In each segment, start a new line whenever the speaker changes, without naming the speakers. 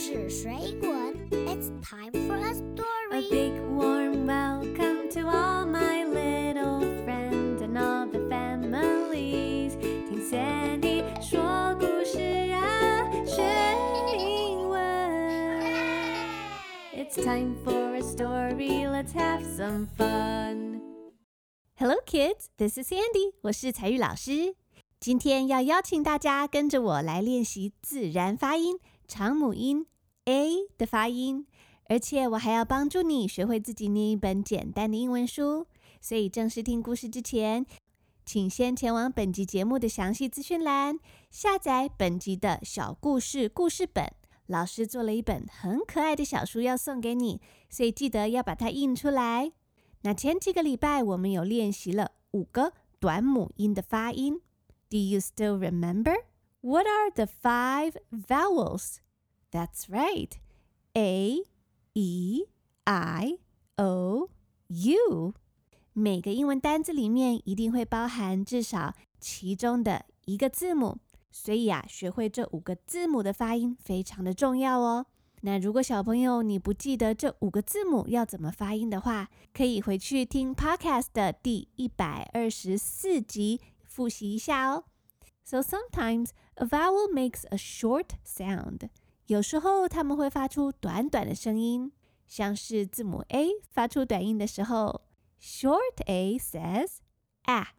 事水滚，It's time for a story.
A big warm welcome to all my little friends and all the families. 听 Sandy 说故事啊，学英文。It's time for a story. Let's have some fun. Hello, kids. This is Sandy. 我是采玉老师。今天要邀请大家跟着我来练习自然发音 长母音 A 的发音，而且我还要帮助你学会自己念一本简单的英文书。所以正式听故事之前，请先前往本集节目的详细资讯栏下载本集的小故事故事本。老师做了一本很可爱的小书要送给你，所以记得要把它印出来。那前几个礼拜我们有练习了五个短母音的发音。Do you still remember? What are the five vowels? That's right. A, E, I, O, U. 每个英文单字里面一定会包含至少其中的一个字母，所以啊，学会这五个字母的发音非常的重要哦。那如果小朋友你不记得这五个字母要怎么发音的话，可以回去听 Podcast 的第一百二十四集。复习一下哦。So sometimes a vowel makes a short sound。 有时候它们会发出短短的声音，像是字母 A 发出短音的时候，short A says a，short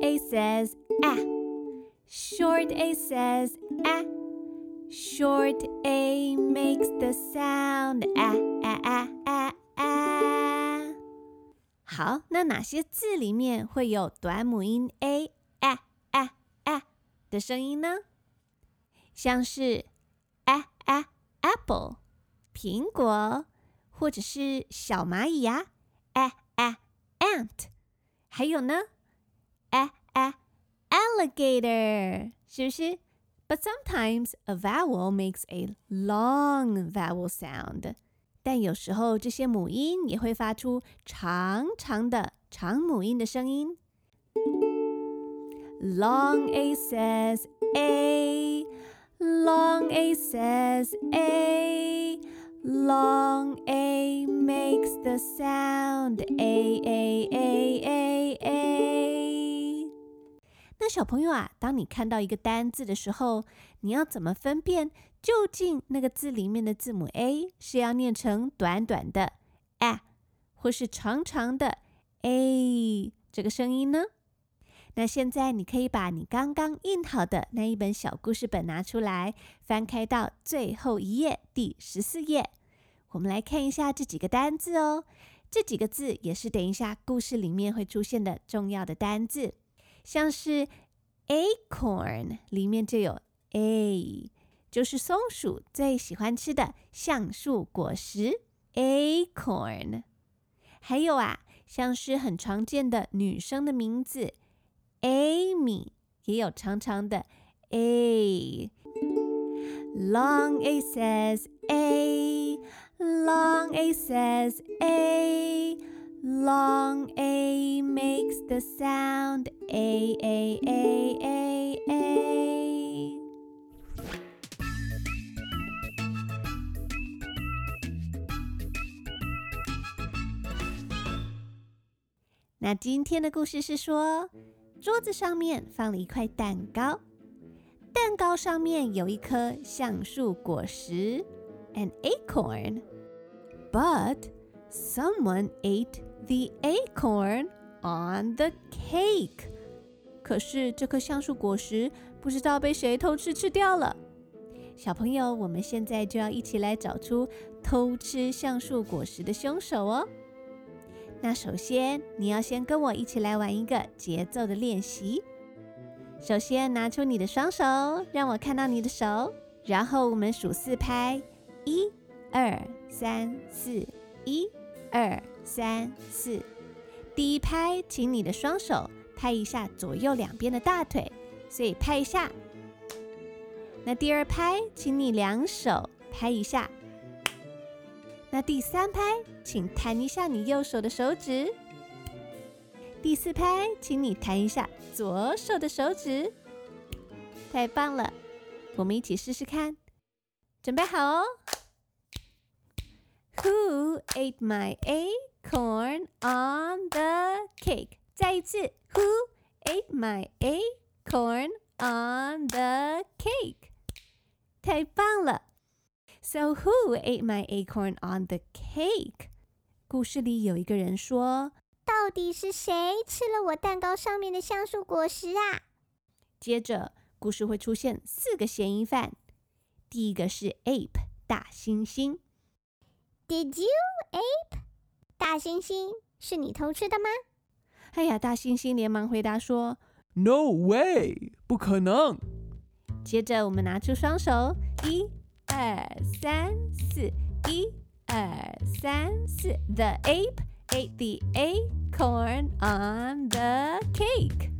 A says a，short A says a，short A makes the sound ah ah ah ah ah。好，那哪些字里面会有短母音 a a a a 的声音呢？像是 a a apple 苹果，或者是小蚂蚁呀 a a ant，还有呢 a a alligator，是不是？But sometimes a vowel makes a long vowel sound。但有时候这些母音也会发出长长的长母音的声音。Long A says A, long A says A, long A makes the sound A A A A A。那小朋友啊，当你看到一个单字的时候，你要怎么分辨？究竟那个字里面的字母 A 是要念成短短的 a，或是长长的 a 这个声音呢？那现在你可以把你刚刚印好的那一本小故事本拿出来，翻开到最后一页，第十四页。我们来看一下这几个单字哦。这几个字也是等一下故事里面会出现的重要的单字，像是 acorn 里面就有 a。就是松鼠最喜欢吃的橡树果实，acorn。还有啊，像是很常见的女生的名字 ，Amy，也有长长的 a。Long A says A，Long A says A，Long A makes the sound A A A A A。那今天的故事是说， 桌子上面放了一块蛋糕，蛋糕上面有一颗橡树果实，an acorn。But someone ate the acorn on the cake。可是这颗橡树果实不知道被谁偷吃吃掉了。小朋友，我们现在就要一起来找出偷吃橡树果实的凶手哦。那首先，你要先跟我一起来玩一个节奏的练习。首先，拿出你的双手，让我看到你的手。然后我们数四拍，一、二、三、四，一、二、三、四。第一拍，请你的双手拍一下左右两边的大腿，所以拍一下。那第二拍，请你两手拍一下。那第三拍，请弹一下你右手的手指。第四拍，请你弹一下左手的手指。太棒了，我们一起试试看，准备好哦。Who ate my acorn on the cake？再一次，Who ate my acorn on the cake？太棒了 ！So who ate my acorn on the cake？故事里有一个人说：“
到底是谁吃了我蛋糕上面的橡树果实啊？”
接着，故事会出现四个嫌疑犯。第一个是 ape 大猩猩。
Did you ape？大猩猩，是你偷吃的吗？
哎呀，大猩猩连忙回答说：“
No way，不可能。”
接着，我们拿出双手，一、 二、三、四，一、二、三、四。The ape ate the acorn on the cake。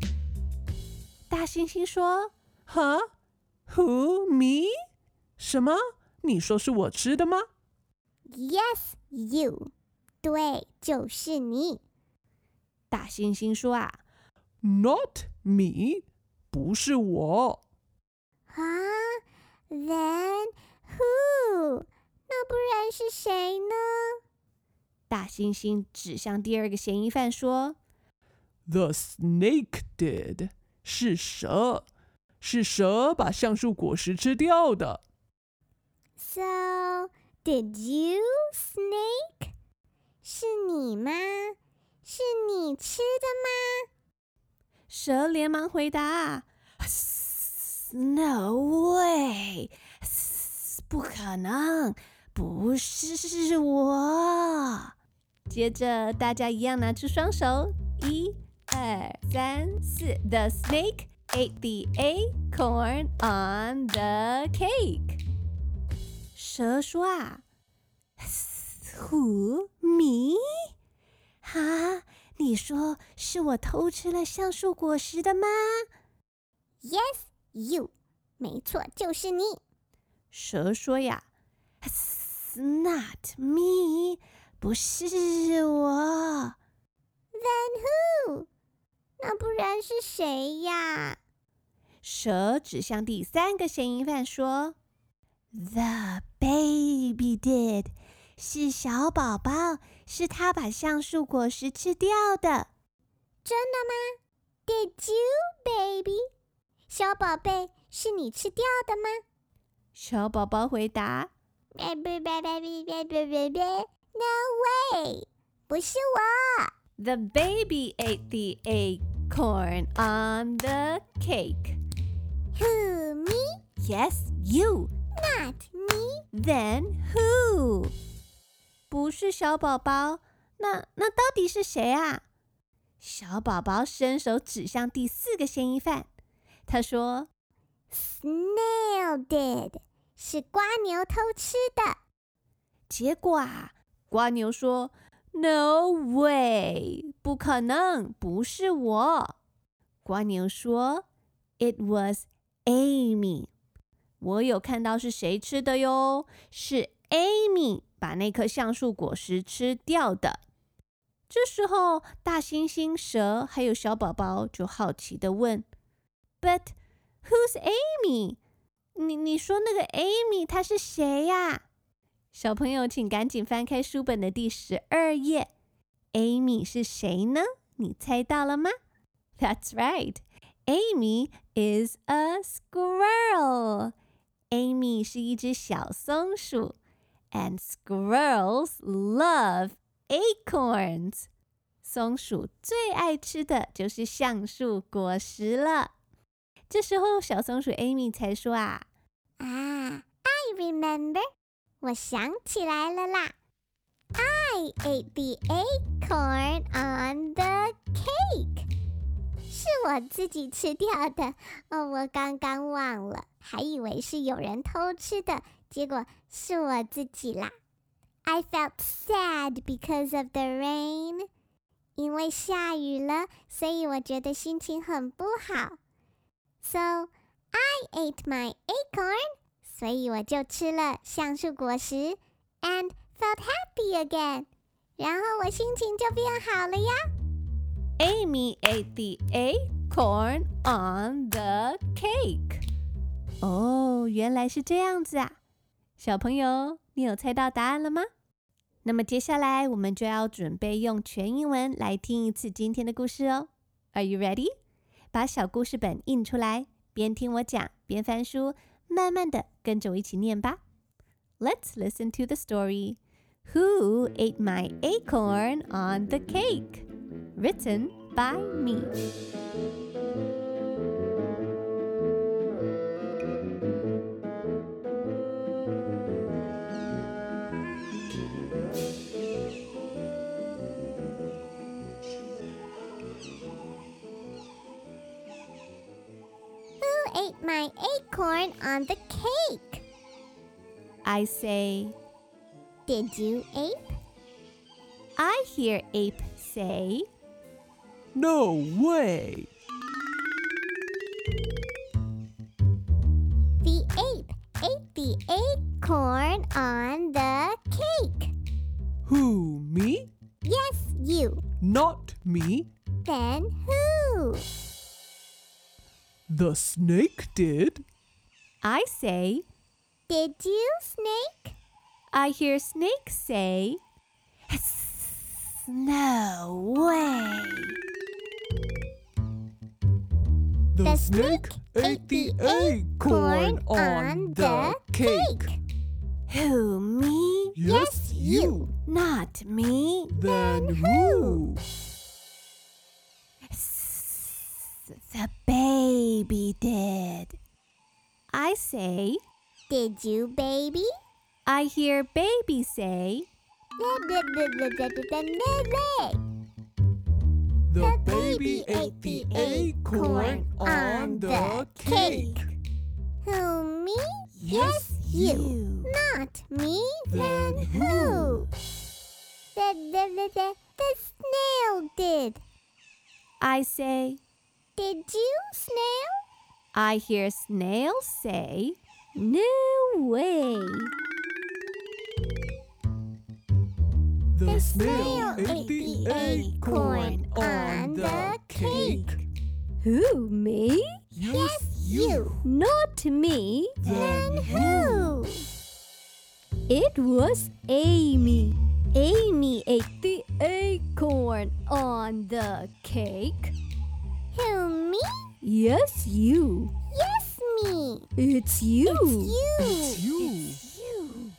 大猩猩说：“
Huh？Who me？什么？你说是我吃的吗？”
Yes, you. 对，就是你。
大猩猩说啊，
Not me，不是我。
啊，Then who？那不然是谁呢？
大猩猩指向第二个嫌疑犯说：“
The snake did，是蛇，是蛇把橡树果实吃掉的。”
So。Did you, snake？是你吗？是你吃的吗？
蛇连忙回答：“No way！ 不可能，不是我。”接着，大家一样拿出双手，一、二、三、四。The snake ate the acorn on the cake. 蛇说啊，Who me？哈，你说是我偷吃了橡树果实的吗
？Yes, you。没错，就是你。
蛇说呀：“It's，Not me，不是我。
Then who？那不然是谁呀？
蛇指向第三个嫌疑犯说。The baby did，是小宝宝，是他把橡树果实吃掉的。
真的吗？Did you, baby？小宝贝，是你吃掉的吗？
小宝宝回答
：Baby, baby, baby, baby, baby, no way，不是我。
The baby ate the acorn on the cake.
Who, me?
Yes, you.
Not me.
Then who? 不是小宝宝，那那到底是谁啊？小宝宝伸手指向第四个嫌疑犯，他说
：“Snail did，是瓜牛偷吃的。”
结果啊，蜗牛说：“No way，不可能，不是我。”瓜牛说：“It was Amy。”我有看到是谁吃的哟，是 Amy 把那颗橡树果实吃掉的。这时候，大猩猩、蛇还有小宝宝就好奇地问：“But who's Amy？你你说那个 Amy 她是谁呀？”小朋友，请赶紧翻开书本的第十二页。Amy 是谁呢？你猜到了吗？That's right. Amy is a squirrel. Amy 是一只小松鼠，and squirrels love acorns。松鼠最爱吃的就是橡树果实了。 这时候，小松鼠 Amy 才说啊：“
啊，I remember，我想起来了啦。I ate the acorn on the cake。”是我自己吃掉的哦，我刚刚忘了，还以为是有人偷吃的，结果是我自己啦。I felt sad because of the rain，因为下雨了，所以我觉得心情很不好。So I ate my acorn，所以我就吃了橡树果实，and felt happy again，然后我心情就变好了呀。
Amy ate the acorn on the cake. 哦，原来是这样子啊！ 小朋友，你有猜到答案了吗？那么接下来我们就要准备用全英文来听一次今天的故事哦。Are you ready？ 把小故事本印出来，边听我讲边翻书，慢慢的跟着我一起念吧。Let's listen to the story. Who ate my acorn on the cake? Written by me.
Ate my acorn on the cake?
I say,
Did you, Ape?
I hear ape say,
No way!
The
snake did.
I say,
Did you, Snake?
I hear snake say, No way.
The,
snake ate the acorn on the cake.
Who, me?
Yes, you.
Not me.
Then who?
The baby did. I say,
Did you, baby?
I hear baby say,
The baby ate the acorn on the cake.
Who, me?
Yes,
you. Not me. Then who? The, the, the, the, the snail did.
I say,
Did you, snail?
I hear snail say, No way.
The
snail ate the acorn on the cake.
Who, me?
Yes, you.
Not me.
Then who?
It was Amy. Amy ate the acorn on the cake.
Who, me?
Yes, you.
Yes, me.
It's you.
It's you.
It's you.
It's you.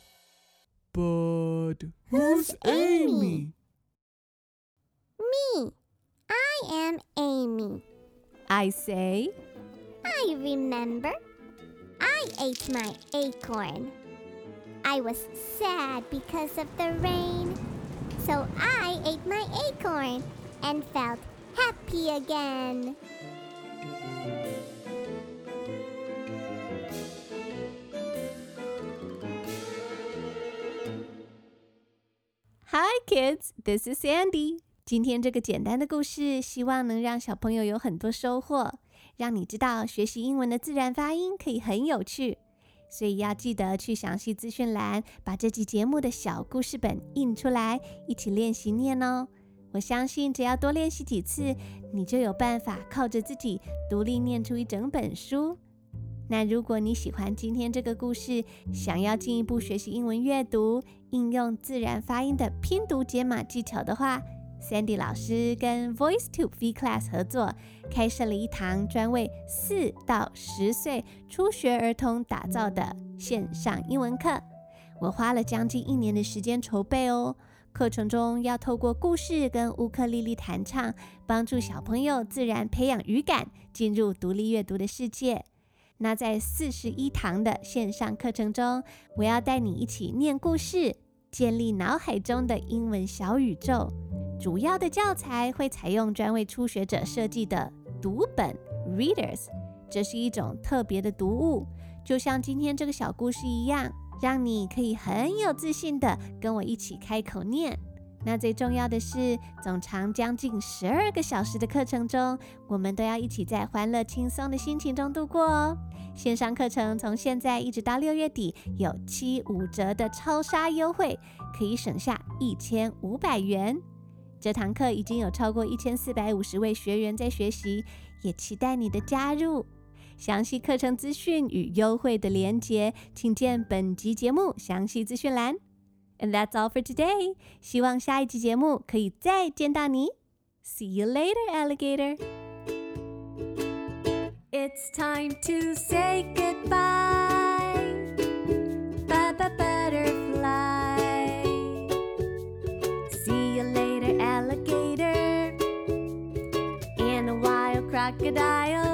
But
Who's
who's Amy?
Me. I am Amy.
I say,
I remember. I ate my acorn. I was sad because of the rain. So I ate my acorn and felt happy again.
Hi, kids. This is Sandy. 今天这个简单的故事，希望能让小朋友有很多收获，让你知道学习英文的自然发音可以很有趣。所以要记得去详细资讯栏把这集节目的小故事本印出来，一起练习念哦。我相信只要多练习几次，你就有办法靠着自己独立念出一整本书。那如果你喜欢今天这个故事，想要进一步学习英文阅读，应用自然发音的拼读解码技巧的话，Sandy 老师跟 VoiceTube V Class 合作，开设了一堂专为四到十岁初学儿童打造的线上英文课。我花了将近一年的时间筹备哦。课程中要透过故事跟乌克丽丽弹唱，帮助小朋友自然培养语感，进入独立阅读的世界。那在四十一堂的线上课程中，我要带你一起念故事，建立脑海中的英文小宇宙。主要的教材会采用专为初学者设计的读本 （Readers），这是一种特别的读物，就像今天这个小故事一样，让你可以很有自信地跟我一起开口念。那最重要的是，总长将近十二个小时的课程中，我们都要一起在欢乐轻松的心情中度过哦。线上课程从现在一直到六月底有七五折的超杀优惠，可以省下一千五百元。这堂课已经有超过一千四百五十位学员在学习，也期待你的加入。详细课程资讯与优惠的连结，请见本集节目详细资讯栏。And that's all for today。希望下一集节目可以再见到你。See you later, alligator. It's time to say goodbye. Bye bye, butterfly. See you later, alligator. And a wild crocodile.